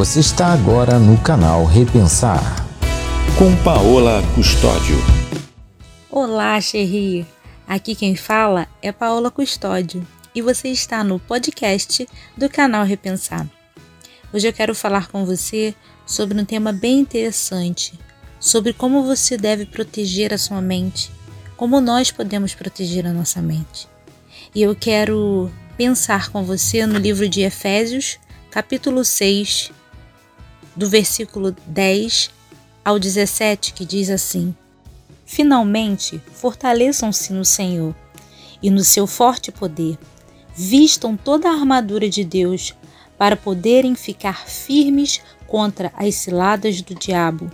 Você está agora no canal Repensar com Paola Custódio. Olá, Xerri! Aqui quem fala é Paola Custódio e você está no podcast do canal Repensar. Hoje eu quero falar com você sobre um tema bem interessante, sobre como você deve proteger a sua mente, como nós podemos proteger a nossa mente. E eu quero pensar com você no livro de Efésios, capítulo 6, do versículo 10 ao 17, que diz assim: Finalmente, fortaleçam-se no Senhor e no seu forte poder. Vistam toda a armadura de Deus para poderem ficar firmes contra as ciladas do diabo.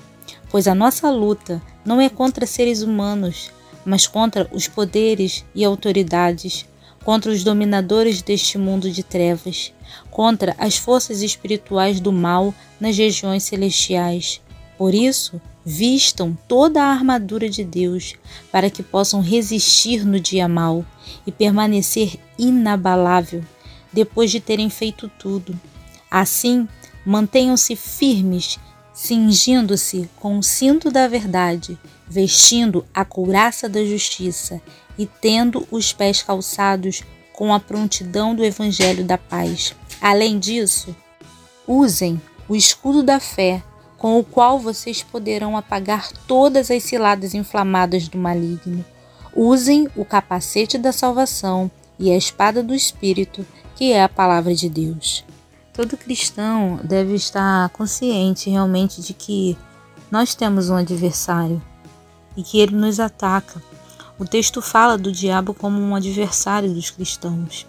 Pois a nossa luta não é contra seres humanos, mas contra os poderes e autoridades, contra os dominadores deste mundo de trevas, contra as forças espirituais do mal nas regiões celestiais. Por isso, vistam toda a armadura de Deus, para que possam resistir no dia mau e permanecer inabalável depois de terem feito tudo. Assim, mantenham-se firmes, cingindo-se com o cinto da verdade, vestindo a couraça da justiça e tendo os pés calçados com a prontidão do evangelho da paz. Além disso, usem o escudo da fé, com o qual vocês poderão apagar todas as ciladas inflamadas do maligno. Usem o capacete da salvação e a espada do Espírito, que é a palavra de Deus. Todo cristão deve estar consciente realmente de que nós temos um adversário e que ele nos ataca. O texto fala do diabo como um adversário dos cristãos.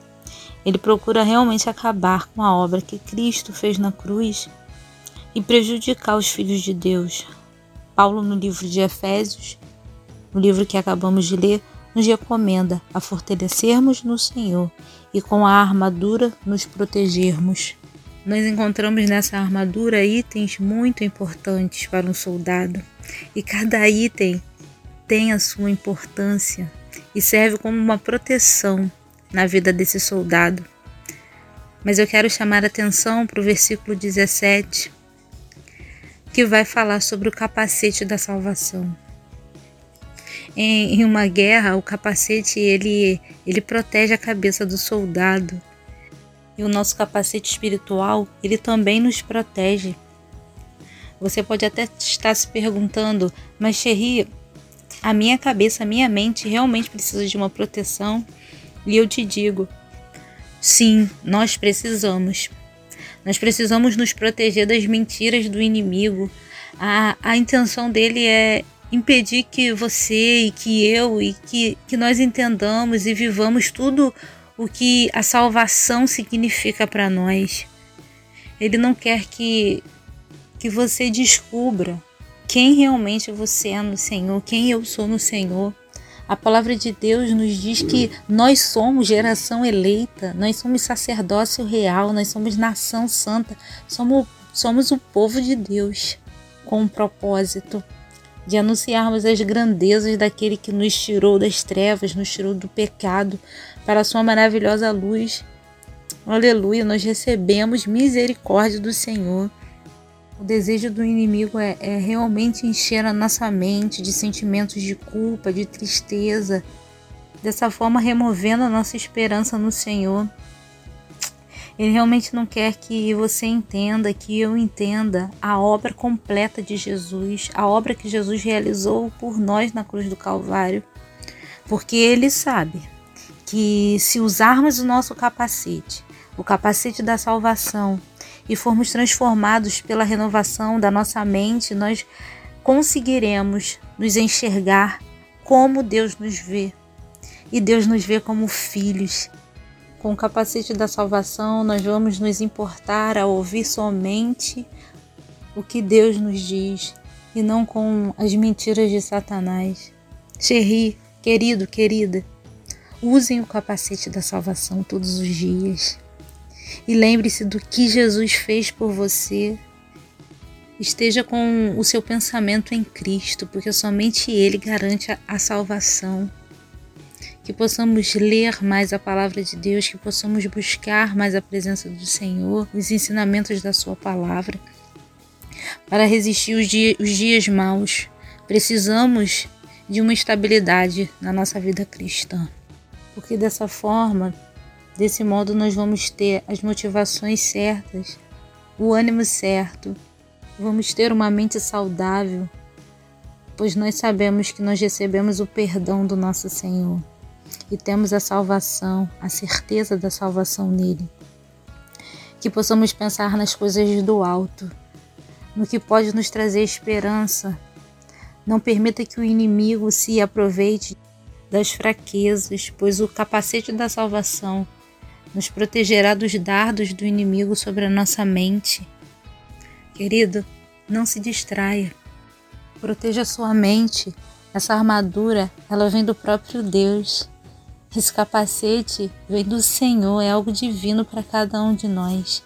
Ele procura realmente acabar com a obra que Cristo fez na cruz e prejudicar os filhos de Deus. Paulo, no livro de Efésios, no livro que acabamos de ler, nos recomenda a fortalecermos no Senhor e com a armadura nos protegermos. Nós encontramos nessa armadura itens muito importantes para um soldado, e cada item tem a sua importância e serve como uma proteção na vida desse soldado. Mas eu quero chamar a atenção para o versículo 17, que vai falar sobre o capacete da salvação. Em, em uma guerra, o capacete ele, ele protege a cabeça do soldado. E o nosso capacete espiritual, ele também nos protege. Você pode até estar se perguntando, mas Xerri, a minha cabeça, a minha mente realmente precisa de uma proteção? E eu te digo: sim, nós precisamos. Nós precisamos nos proteger das mentiras do inimigo. A, a intenção dele é impedir que você e que eu e que, que nós entendamos e vivamos tudo o que a salvação significa para nós. Ele não quer que, que você descubra quem realmente você é no Senhor, quem eu sou no Senhor. A palavra de Deus nos diz que nós somos geração eleita, nós somos sacerdócio real, nós somos nação santa, somos, somos o povo de Deus com um propósito de anunciarmos as grandezas daquele que nos tirou das trevas, nos tirou do pecado para a sua maravilhosa luz. Aleluia, nós recebemos misericórdia do Senhor. O desejo do inimigo é, é realmente encher a nossa mente de sentimentos de culpa, de tristeza, dessa forma removendo a nossa esperança no Senhor. Ele realmente não quer que você entenda, que eu entenda a obra completa de Jesus, a obra que Jesus realizou por nós na cruz do Calvário, porque ele sabe que se usarmos o nosso capacete, o capacete da salvação, e formos transformados pela renovação da nossa mente, nós conseguiremos nos enxergar como Deus nos vê. E Deus nos vê como filhos. Com o capacete da salvação, nós vamos nos importar a ouvir somente o que Deus nos diz e não com as mentiras de Satanás. Xerri, querido, querida, usem o capacete da salvação todos os dias. E lembre-se do que Jesus fez por você. Esteja com o seu pensamento em Cristo, porque somente Ele garante a salvação. que possamos ler mais a palavra de Deus, que possamos buscar mais a presença do Senhor, os ensinamentos da Sua palavra, para resistir os dias, os dias maus. Precisamos de uma estabilidade na nossa vida cristã, porque dessa forma, desse modo, nós vamos ter as motivações certas, o ânimo certo, vamos ter uma mente saudável, pois nós sabemos que nós recebemos o perdão do nosso Senhor e temos a salvação, a certeza da salvação nele. Que possamos pensar nas coisas do alto, no que pode nos trazer esperança. Não permita que o inimigo se aproveite das fraquezas, pois o capacete da salvação nos protegerá dos dardos do inimigo sobre a nossa mente. Querido, não se distraia. Proteja sua mente. Essa armadura, ela vem do próprio Deus. Esse capacete vem do Senhor, é algo divino para cada um de nós.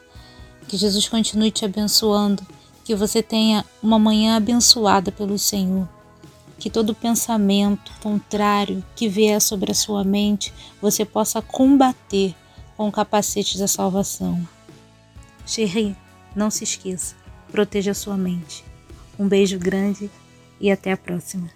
Que Jesus continue te abençoando, que você tenha uma manhã abençoada pelo Senhor. Que todo pensamento contrário que vier sobre a sua mente, você possa combater com o capacete da salvação. Xerri, não se esqueça, proteja sua mente. Um beijo grande e até a próxima.